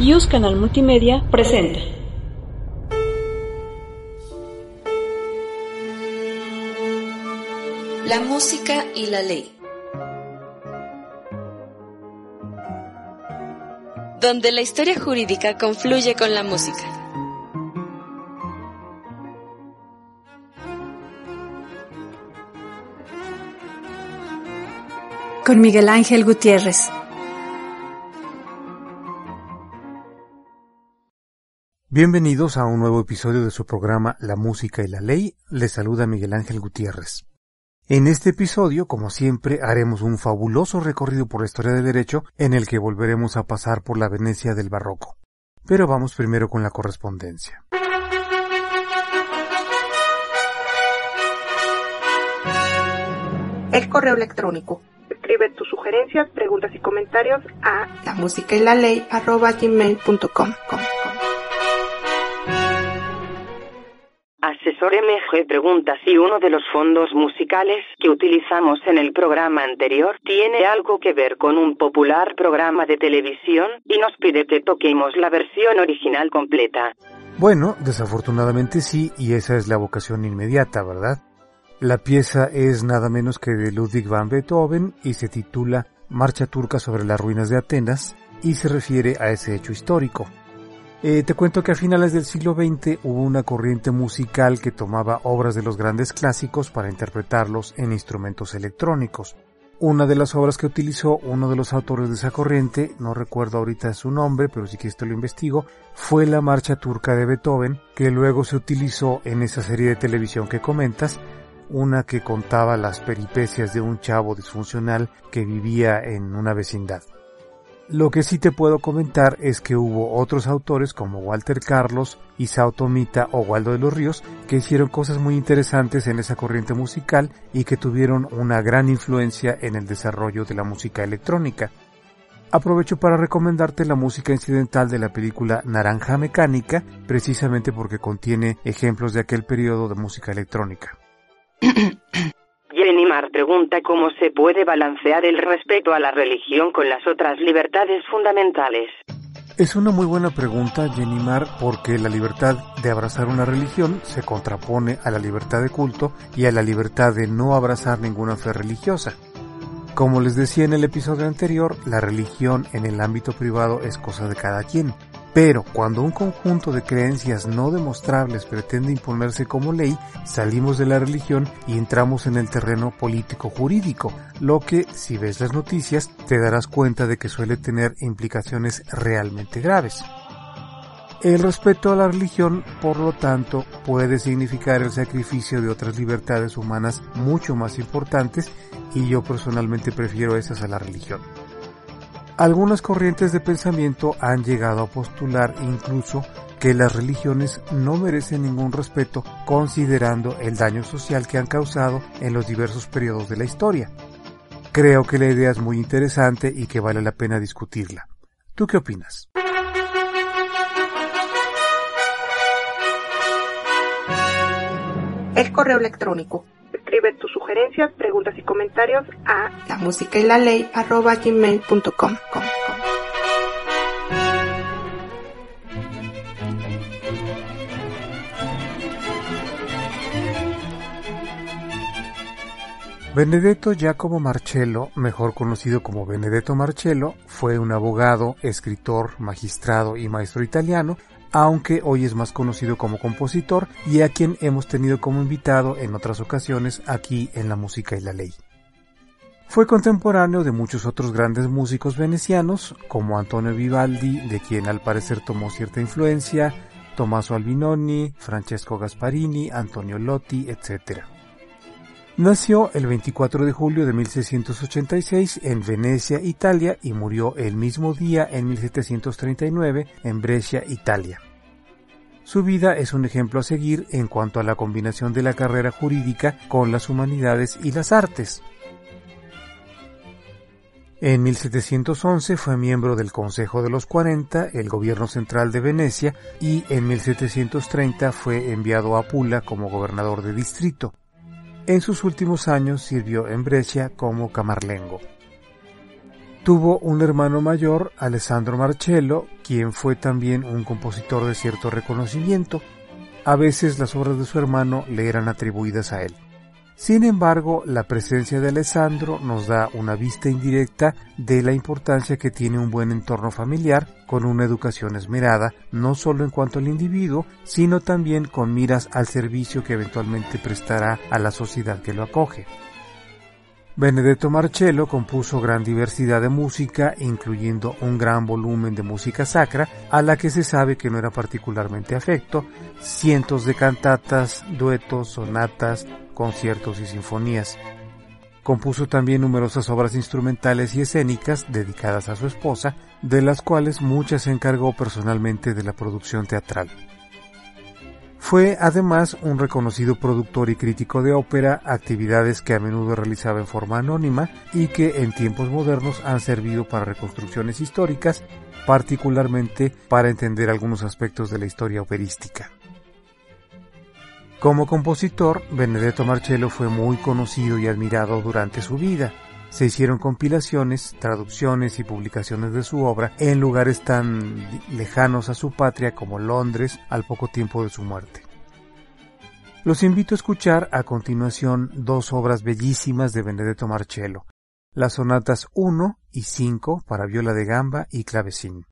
Use Canal Multimedia presenta. La música y la ley. Donde la historia jurídica confluye con la música. Con Miguel Ángel Gutiérrez. Bienvenidos a un nuevo episodio de su programa La Música y la Ley. Les saluda Miguel Ángel Gutiérrez. En este episodio, como siempre, haremos un fabuloso recorrido por la historia del derecho en el que volveremos a pasar por la Venecia del Barroco. Pero vamos primero con la correspondencia. El correo electrónico. Escribe tus sugerencias, preguntas y comentarios a la música y la ley Asesor MG pregunta si uno de los fondos musicales que utilizamos en el programa anterior tiene algo que ver con un popular programa de televisión y nos pide que toquemos la versión original completa. Bueno, desafortunadamente sí, y esa es la vocación inmediata, ¿verdad? La pieza es nada menos que de Ludwig van Beethoven y se titula Marcha turca sobre las ruinas de Atenas y se refiere a ese hecho histórico. Eh, te cuento que a finales del siglo XX hubo una corriente musical que tomaba obras de los grandes clásicos para interpretarlos en instrumentos electrónicos. Una de las obras que utilizó uno de los autores de esa corriente, no recuerdo ahorita su nombre, pero si quieres te lo investigo, fue la Marcha Turca de Beethoven, que luego se utilizó en esa serie de televisión que comentas, una que contaba las peripecias de un chavo disfuncional que vivía en una vecindad. Lo que sí te puedo comentar es que hubo otros autores como Walter Carlos, Isao Tomita o Waldo de los Ríos que hicieron cosas muy interesantes en esa corriente musical y que tuvieron una gran influencia en el desarrollo de la música electrónica. Aprovecho para recomendarte la música incidental de la película Naranja Mecánica, precisamente porque contiene ejemplos de aquel periodo de música electrónica. Jenny Mar pregunta cómo se puede balancear el respeto a la religión con las otras libertades fundamentales. Es una muy buena pregunta, Jenny Mar, porque la libertad de abrazar una religión se contrapone a la libertad de culto y a la libertad de no abrazar ninguna fe religiosa. Como les decía en el episodio anterior, la religión en el ámbito privado es cosa de cada quien. Pero cuando un conjunto de creencias no demostrables pretende imponerse como ley, salimos de la religión y entramos en el terreno político-jurídico, lo que, si ves las noticias, te darás cuenta de que suele tener implicaciones realmente graves. El respeto a la religión, por lo tanto, puede significar el sacrificio de otras libertades humanas mucho más importantes y yo personalmente prefiero esas a la religión. Algunas corrientes de pensamiento han llegado a postular incluso que las religiones no merecen ningún respeto considerando el daño social que han causado en los diversos periodos de la historia. Creo que la idea es muy interesante y que vale la pena discutirla. ¿Tú qué opinas? El correo electrónico. Escribe tus sugerencias, preguntas y comentarios a la música y la ley gmail.com. Benedetto Giacomo Marcello, mejor conocido como Benedetto Marcello, fue un abogado, escritor, magistrado y maestro italiano, aunque hoy es más conocido como compositor y a quien hemos tenido como invitado en otras ocasiones aquí en La Música y la Ley. Fue contemporáneo de muchos otros grandes músicos venecianos, como Antonio Vivaldi, de quien al parecer tomó cierta influencia, Tommaso Albinoni, Francesco Gasparini, Antonio Lotti, etc. Nació el 24 de julio de 1686 en Venecia, Italia, y murió el mismo día en 1739 en Brescia, Italia. Su vida es un ejemplo a seguir en cuanto a la combinación de la carrera jurídica con las humanidades y las artes. En 1711 fue miembro del Consejo de los 40, el gobierno central de Venecia, y en 1730 fue enviado a Pula como gobernador de distrito. En sus últimos años sirvió en Brescia como camarlengo. Tuvo un hermano mayor, Alessandro Marcello, quien fue también un compositor de cierto reconocimiento. A veces las obras de su hermano le eran atribuidas a él. Sin embargo, la presencia de Alessandro nos da una vista indirecta de la importancia que tiene un buen entorno familiar con una educación esmerada, no solo en cuanto al individuo, sino también con miras al servicio que eventualmente prestará a la sociedad que lo acoge. Benedetto Marcello compuso gran diversidad de música, incluyendo un gran volumen de música sacra, a la que se sabe que no era particularmente afecto, cientos de cantatas, duetos, sonatas, conciertos y sinfonías. Compuso también numerosas obras instrumentales y escénicas dedicadas a su esposa, de las cuales muchas se encargó personalmente de la producción teatral. Fue además un reconocido productor y crítico de ópera, actividades que a menudo realizaba en forma anónima y que en tiempos modernos han servido para reconstrucciones históricas, particularmente para entender algunos aspectos de la historia operística. Como compositor, Benedetto Marcello fue muy conocido y admirado durante su vida. Se hicieron compilaciones, traducciones y publicaciones de su obra en lugares tan lejanos a su patria como Londres al poco tiempo de su muerte. Los invito a escuchar a continuación dos obras bellísimas de Benedetto Marcello, las sonatas 1 y 5 para viola de gamba y clavecín.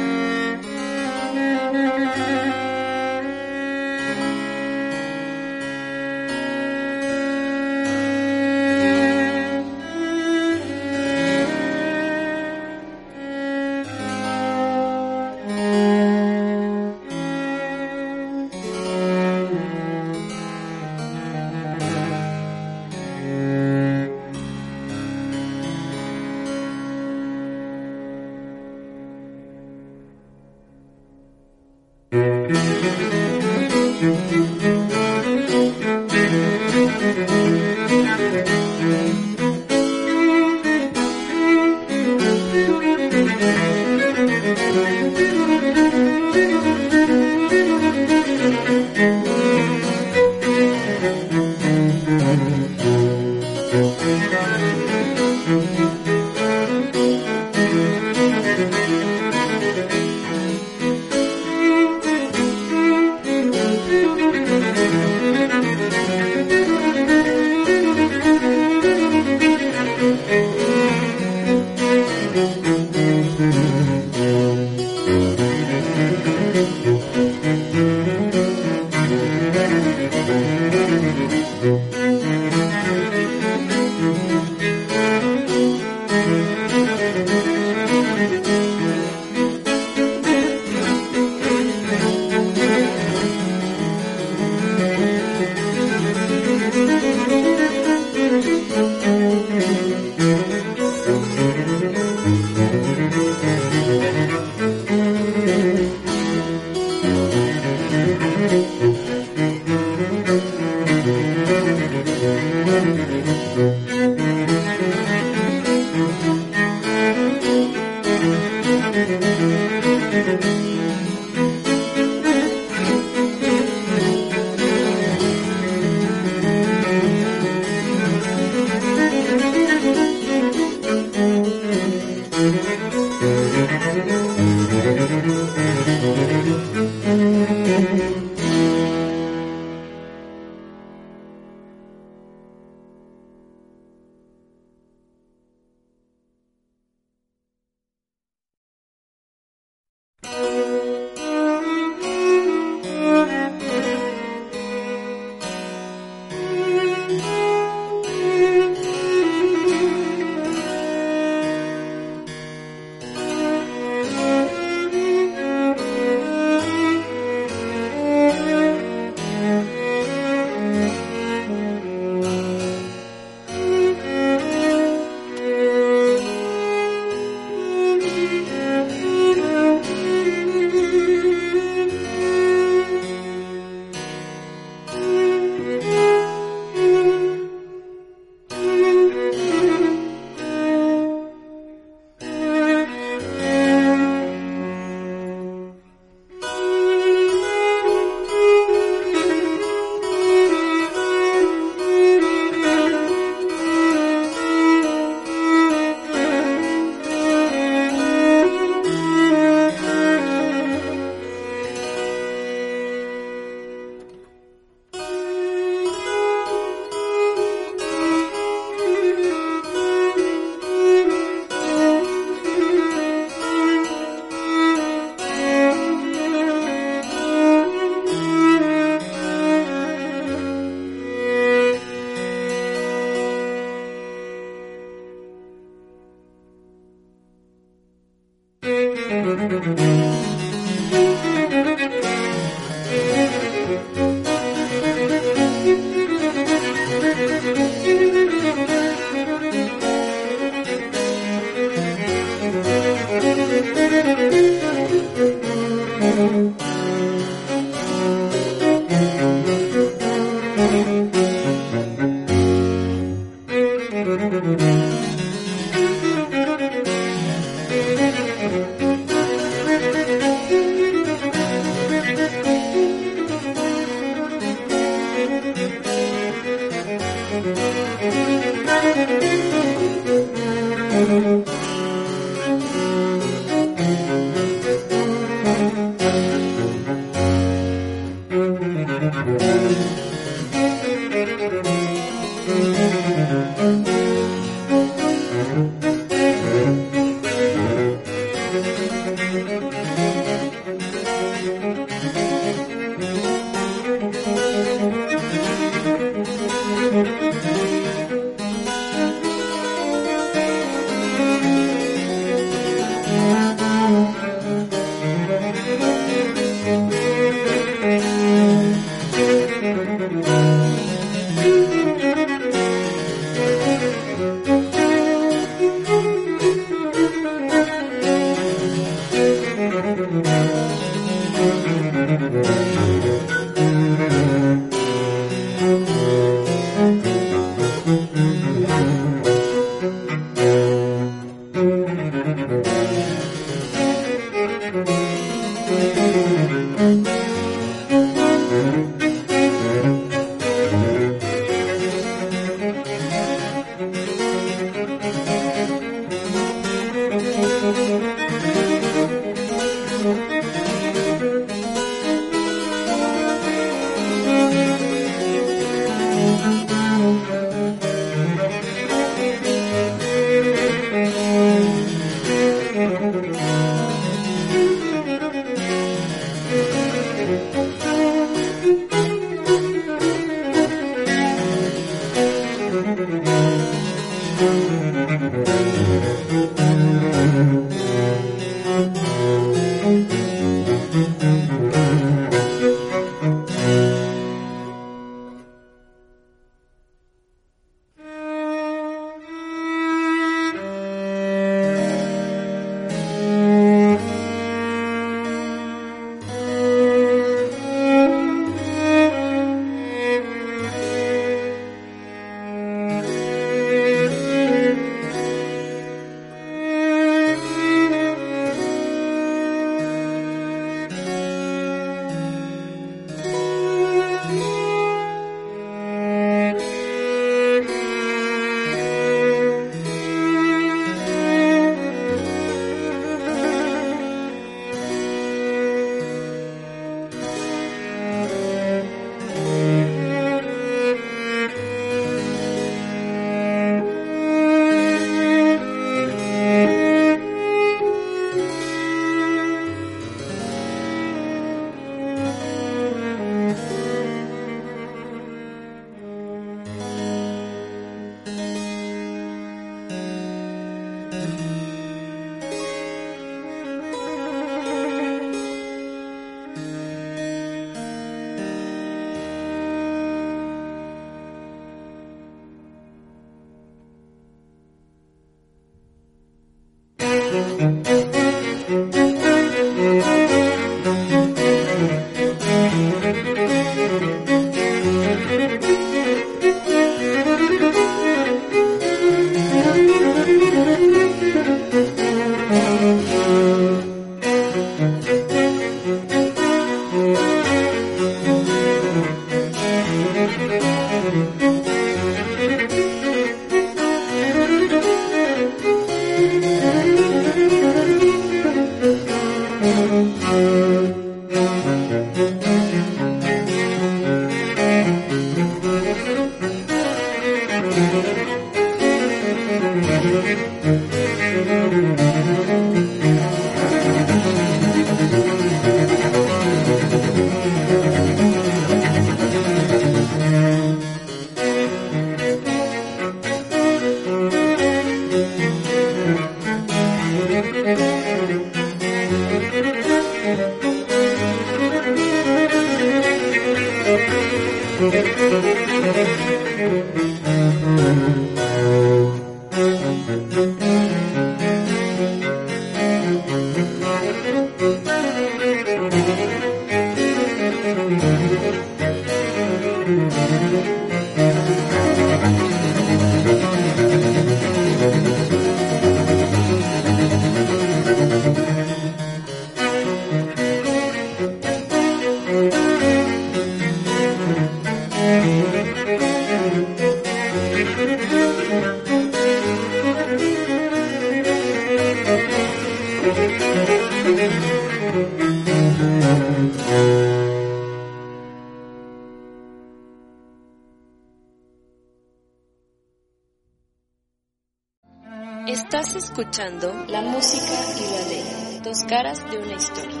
La música y la ley, dos caras de una historia.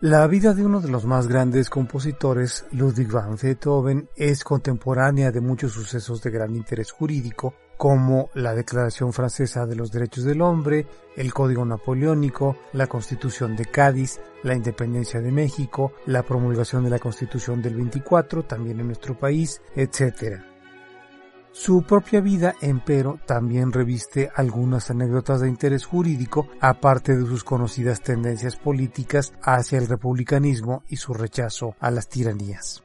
La vida de uno de los más grandes compositores, Ludwig van Beethoven, es contemporánea de muchos sucesos de gran interés jurídico, como la Declaración Francesa de los Derechos del Hombre, el Código Napoleónico, la Constitución de Cádiz, la Independencia de México, la promulgación de la Constitución del 24, también en nuestro país, etc. Su propia vida, empero, también reviste algunas anécdotas de interés jurídico, aparte de sus conocidas tendencias políticas hacia el republicanismo y su rechazo a las tiranías.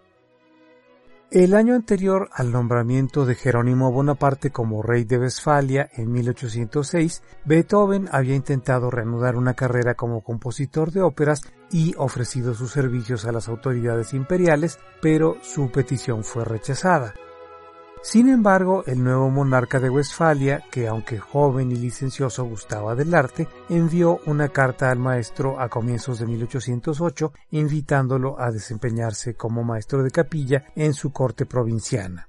El año anterior al nombramiento de Jerónimo Bonaparte como rey de Westfalia en 1806, Beethoven había intentado reanudar una carrera como compositor de óperas y ofrecido sus servicios a las autoridades imperiales, pero su petición fue rechazada. Sin embargo, el nuevo monarca de Westfalia, que aunque joven y licencioso gustaba del arte, envió una carta al maestro a comienzos de 1808 invitándolo a desempeñarse como maestro de capilla en su corte provinciana.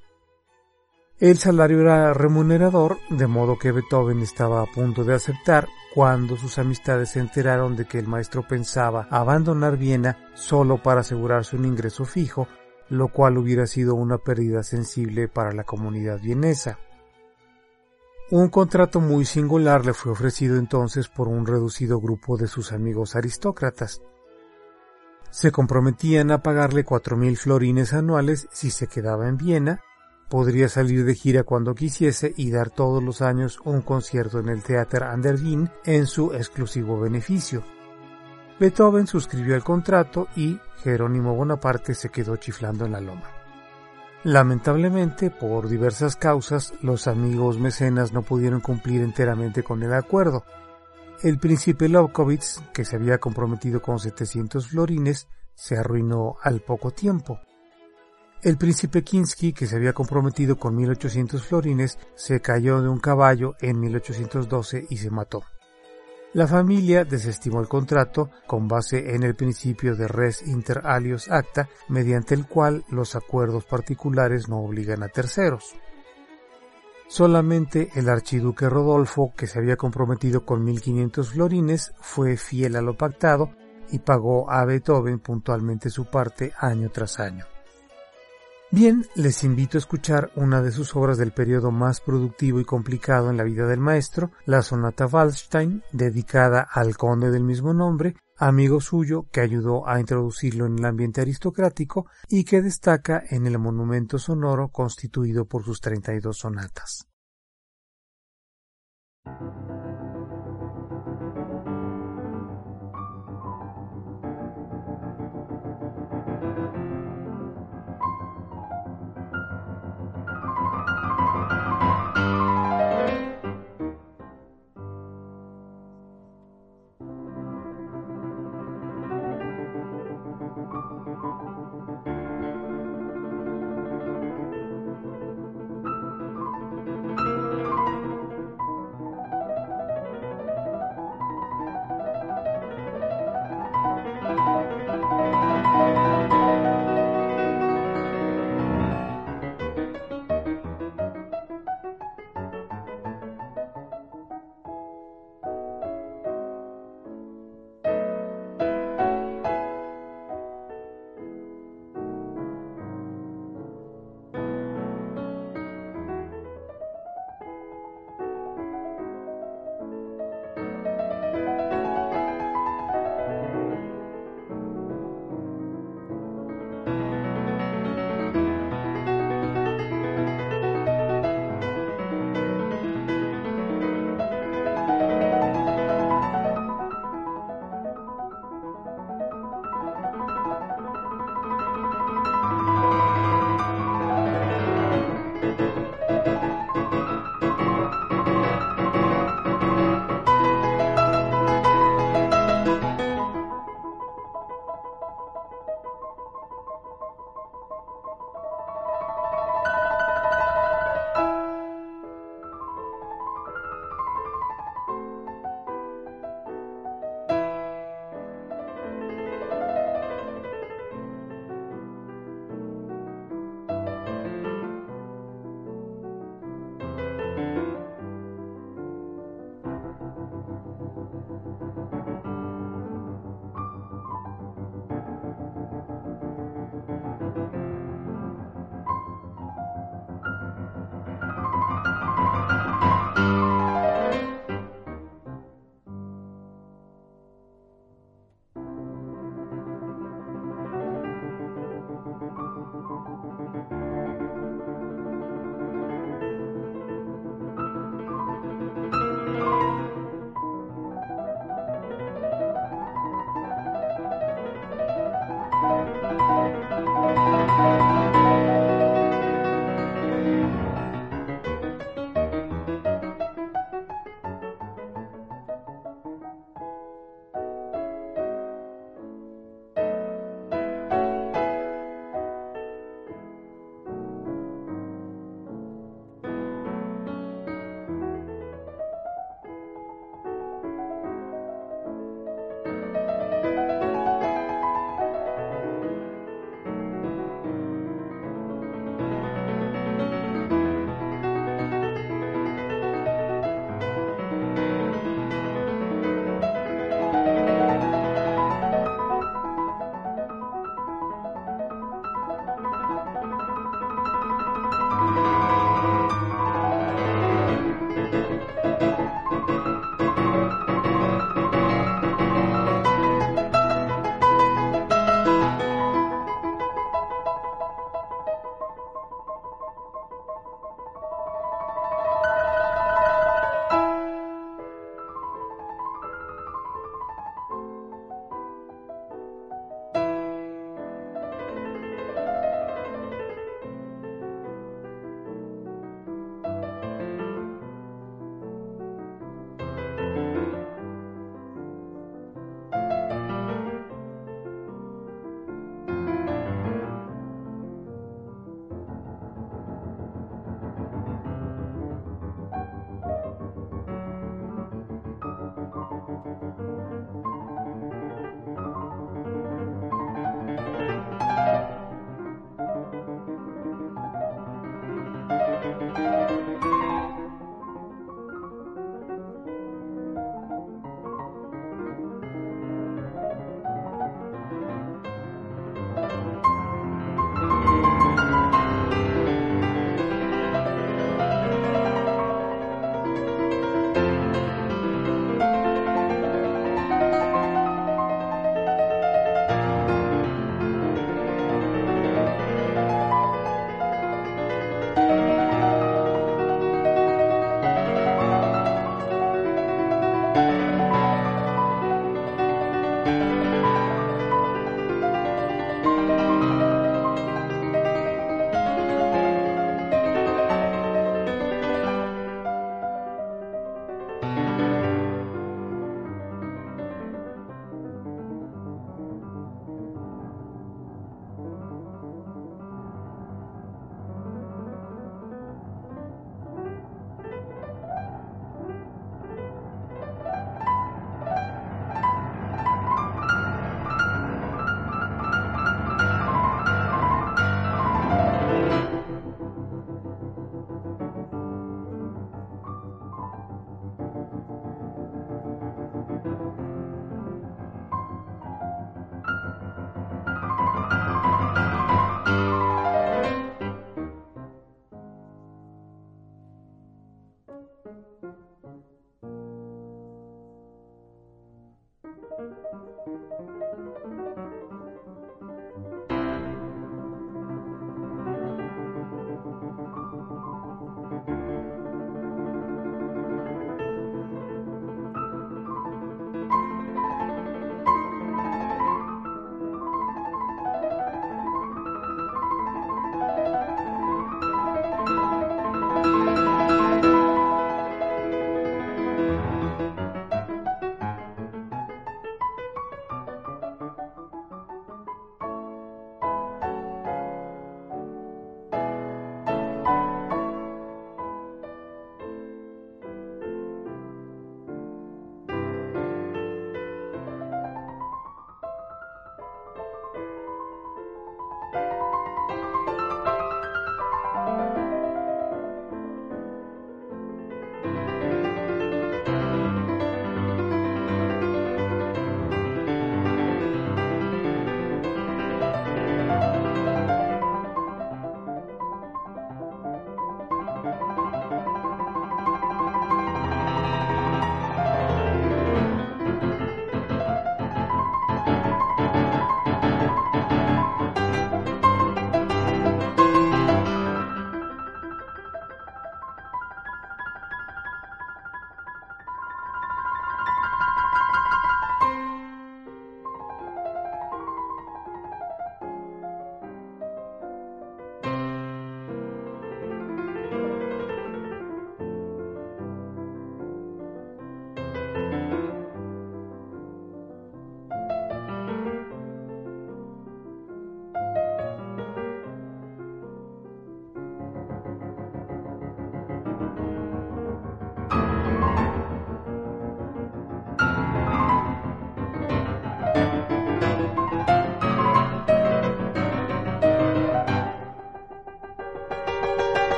El salario era remunerador, de modo que Beethoven estaba a punto de aceptar cuando sus amistades se enteraron de que el maestro pensaba abandonar Viena solo para asegurarse un ingreso fijo lo cual hubiera sido una pérdida sensible para la comunidad vienesa. Un contrato muy singular le fue ofrecido entonces por un reducido grupo de sus amigos aristócratas. Se comprometían a pagarle cuatro mil florines anuales si se quedaba en Viena, podría salir de gira cuando quisiese y dar todos los años un concierto en el Theater an der Wien en su exclusivo beneficio. Beethoven suscribió el contrato y Jerónimo Bonaparte se quedó chiflando en la loma. Lamentablemente, por diversas causas, los amigos mecenas no pudieron cumplir enteramente con el acuerdo. El príncipe Lobkowitz, que se había comprometido con 700 florines, se arruinó al poco tiempo. El príncipe Kinsky, que se había comprometido con 1800 florines, se cayó de un caballo en 1812 y se mató. La familia desestimó el contrato con base en el principio de res inter alios acta, mediante el cual los acuerdos particulares no obligan a terceros. Solamente el archiduque Rodolfo, que se había comprometido con 1500 florines, fue fiel a lo pactado y pagó a Beethoven puntualmente su parte año tras año. Bien, les invito a escuchar una de sus obras del periodo más productivo y complicado en la vida del maestro, la sonata Waldstein, dedicada al conde del mismo nombre, amigo suyo que ayudó a introducirlo en el ambiente aristocrático y que destaca en el monumento sonoro constituido por sus 32 sonatas.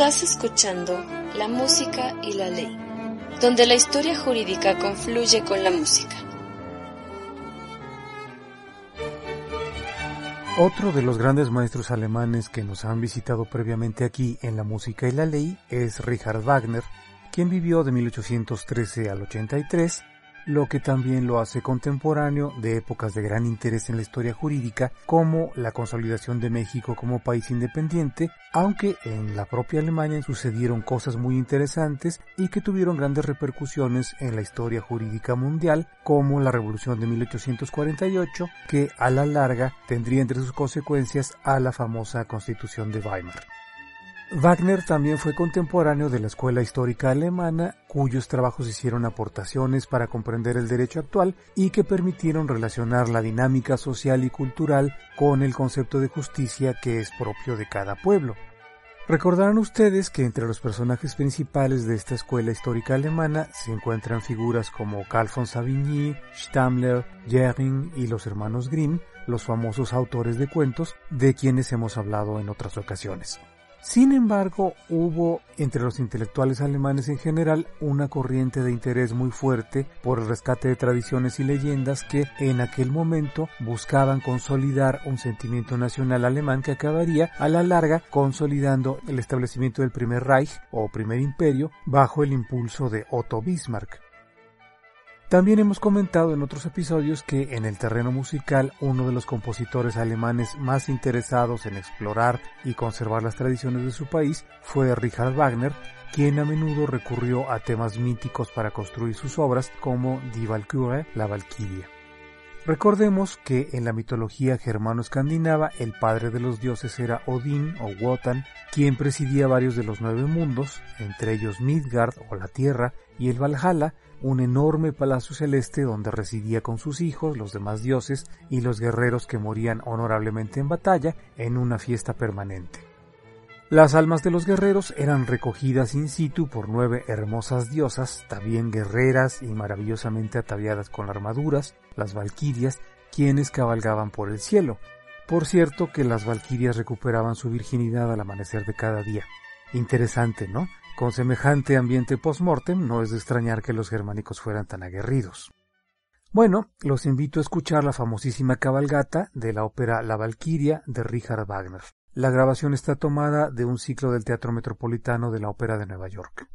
Estás escuchando La Música y la Ley, donde la historia jurídica confluye con la música. Otro de los grandes maestros alemanes que nos han visitado previamente aquí en La Música y la Ley es Richard Wagner, quien vivió de 1813 al 83 lo que también lo hace contemporáneo de épocas de gran interés en la historia jurídica como la consolidación de México como país independiente, aunque en la propia Alemania sucedieron cosas muy interesantes y que tuvieron grandes repercusiones en la historia jurídica mundial, como la Revolución de 1848, que a la larga tendría entre sus consecuencias a la famosa Constitución de Weimar. Wagner también fue contemporáneo de la escuela histórica alemana, cuyos trabajos hicieron aportaciones para comprender el derecho actual y que permitieron relacionar la dinámica social y cultural con el concepto de justicia que es propio de cada pueblo. Recordarán ustedes que entre los personajes principales de esta escuela histórica alemana se encuentran figuras como Carl von Savigny, Stammler, Jering y los hermanos Grimm, los famosos autores de cuentos de quienes hemos hablado en otras ocasiones. Sin embargo, hubo entre los intelectuales alemanes en general una corriente de interés muy fuerte por el rescate de tradiciones y leyendas que en aquel momento buscaban consolidar un sentimiento nacional alemán que acabaría a la larga consolidando el establecimiento del primer Reich o primer imperio bajo el impulso de Otto Bismarck. También hemos comentado en otros episodios que en el terreno musical uno de los compositores alemanes más interesados en explorar y conservar las tradiciones de su país fue Richard Wagner, quien a menudo recurrió a temas míticos para construir sus obras como Die la Valquiria. Recordemos que en la mitología germano-escandinava el padre de los dioses era Odín o Wotan, quien presidía varios de los nueve mundos, entre ellos Midgard o la Tierra y el Valhalla, un enorme palacio celeste donde residía con sus hijos, los demás dioses y los guerreros que morían honorablemente en batalla en una fiesta permanente. Las almas de los guerreros eran recogidas in situ por nueve hermosas diosas, también guerreras y maravillosamente ataviadas con armaduras, las valquirias, quienes cabalgaban por el cielo. Por cierto que las valquirias recuperaban su virginidad al amanecer de cada día. Interesante, ¿no? Con semejante ambiente post-mortem, no es de extrañar que los germánicos fueran tan aguerridos. Bueno, los invito a escuchar la famosísima cabalgata de la ópera La Valquiria de Richard Wagner. La grabación está tomada de un ciclo del Teatro Metropolitano de la Ópera de Nueva York.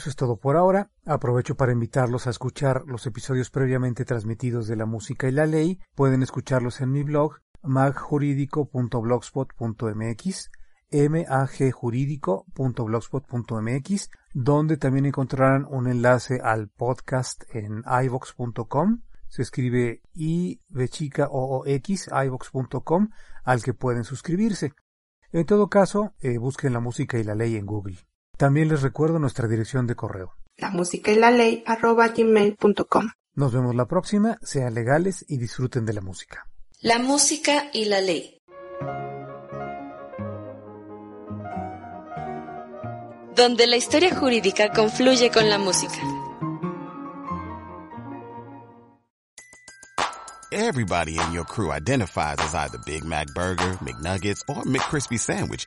Eso es todo por ahora. Aprovecho para invitarlos a escuchar los episodios previamente transmitidos de La Música y la Ley. Pueden escucharlos en mi blog magjurídico.blogspot.mx magjurídico.blogspot.mx donde también encontrarán un enlace al podcast en ivox.com se escribe i o x ivox.com al que pueden suscribirse en todo caso eh, busquen la música y la ley en google también les recuerdo nuestra dirección de correo. La música y la ley arroba gmail.com. Nos vemos la próxima, sean legales y disfruten de la música. La música y la ley. Donde la historia jurídica confluye con la música. Everybody in your crew identifies as either Big Mac Burger, McNuggets, or McCrispy Sandwich.